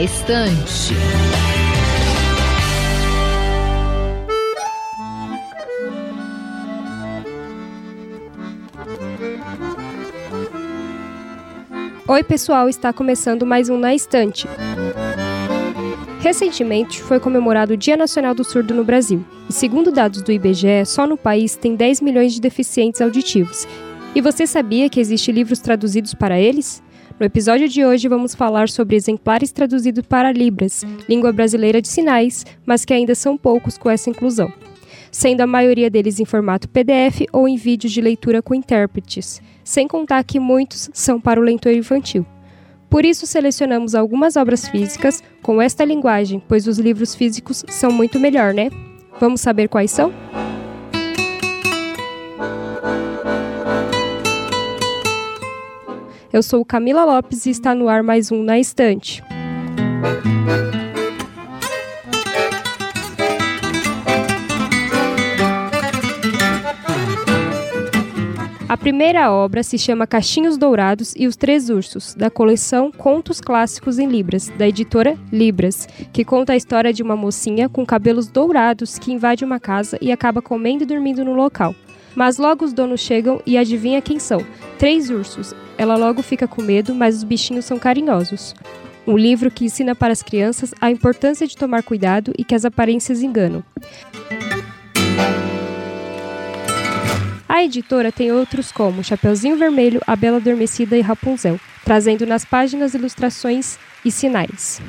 Na Estante. Oi, pessoal, está começando mais um Na Estante. Recentemente foi comemorado o Dia Nacional do Surdo no Brasil, e segundo dados do IBGE, só no país tem 10 milhões de deficientes auditivos. E você sabia que existem livros traduzidos para eles? No episódio de hoje vamos falar sobre exemplares traduzidos para Libras, língua brasileira de sinais, mas que ainda são poucos com essa inclusão, sendo a maioria deles em formato PDF ou em vídeos de leitura com intérpretes sem contar que muitos são para o leitor infantil. Por isso, selecionamos algumas obras físicas com esta linguagem, pois os livros físicos são muito melhor, né? Vamos saber quais são? Eu sou Camila Lopes e está no ar mais um Na Estante. A primeira obra se chama Cachinhos Dourados e os Três Ursos, da coleção Contos Clássicos em Libras, da editora Libras, que conta a história de uma mocinha com cabelos dourados que invade uma casa e acaba comendo e dormindo no local. Mas logo os donos chegam e adivinha quem são? Três ursos. Ela logo fica com medo, mas os bichinhos são carinhosos. Um livro que ensina para as crianças a importância de tomar cuidado e que as aparências enganam. A editora tem outros como Chapeuzinho Vermelho, A Bela Adormecida e Rapunzel, trazendo nas páginas ilustrações e sinais.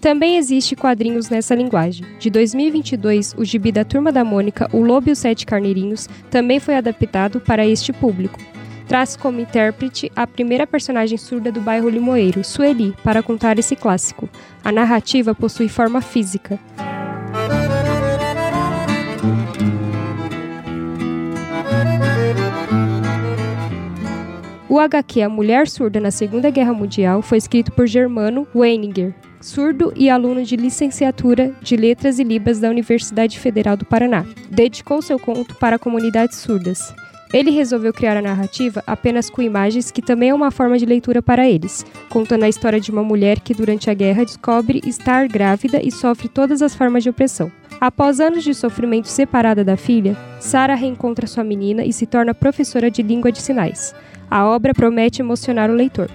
Também existe quadrinhos nessa linguagem. De 2022, o gibi da Turma da Mônica, O Lobo e os Sete Carneirinhos, também foi adaptado para este público traz como intérprete a primeira personagem surda do bairro Limoeiro, Sueli, para contar esse clássico. A narrativa possui forma física. O HQ A Mulher Surda na Segunda Guerra Mundial foi escrito por Germano Weininger, surdo e aluno de licenciatura de Letras e Libras da Universidade Federal do Paraná. Dedicou seu conto para comunidades surdas. Ele resolveu criar a narrativa apenas com imagens, que também é uma forma de leitura para eles, contando a história de uma mulher que durante a guerra descobre estar grávida e sofre todas as formas de opressão. Após anos de sofrimento separada da filha, Sarah reencontra sua menina e se torna professora de língua de sinais. A obra promete emocionar o leitor.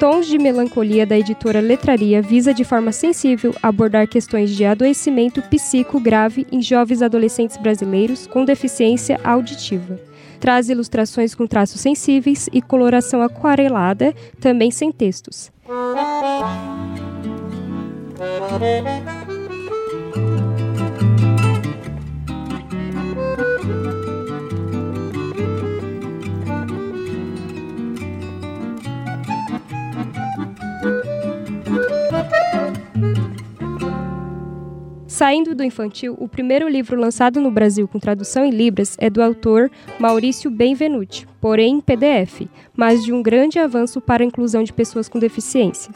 Tons de Melancolia da editora Letraria visa de forma sensível abordar questões de adoecimento psíquico grave em jovens adolescentes brasileiros com deficiência auditiva. Traz ilustrações com traços sensíveis e coloração aquarelada, também sem textos. Saindo do infantil, o primeiro livro lançado no Brasil com tradução em Libras é do autor Maurício Benvenuti, porém em PDF, mas de um grande avanço para a inclusão de pessoas com deficiência.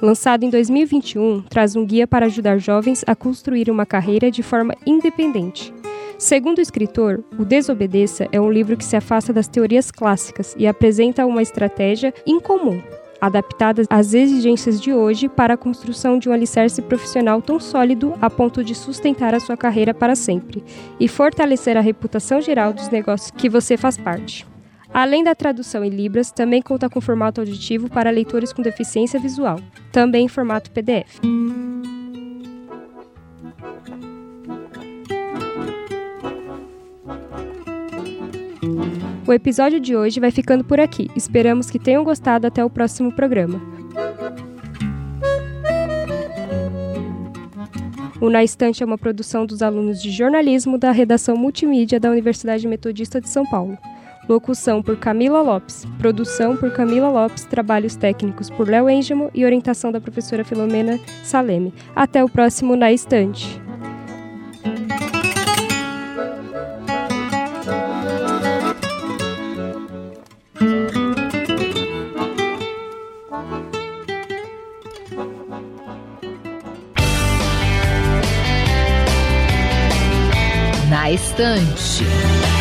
Lançado em 2021, traz um guia para ajudar jovens a construir uma carreira de forma independente. Segundo o escritor, O Desobedeça é um livro que se afasta das teorias clássicas e apresenta uma estratégia incomum adaptadas às exigências de hoje para a construção de um alicerce profissional tão sólido a ponto de sustentar a sua carreira para sempre e fortalecer a reputação geral dos negócios que você faz parte. Além da tradução em Libras, também conta com formato auditivo para leitores com deficiência visual, também em formato PDF. O episódio de hoje vai ficando por aqui. Esperamos que tenham gostado até o próximo programa. O Na Estante é uma produção dos alunos de jornalismo da redação multimídia da Universidade Metodista de São Paulo. Locução por Camila Lopes. Produção por Camila Lopes. Trabalhos técnicos por Léo Engemo e orientação da professora Filomena Saleme. Até o próximo Na Estante. Na Estante.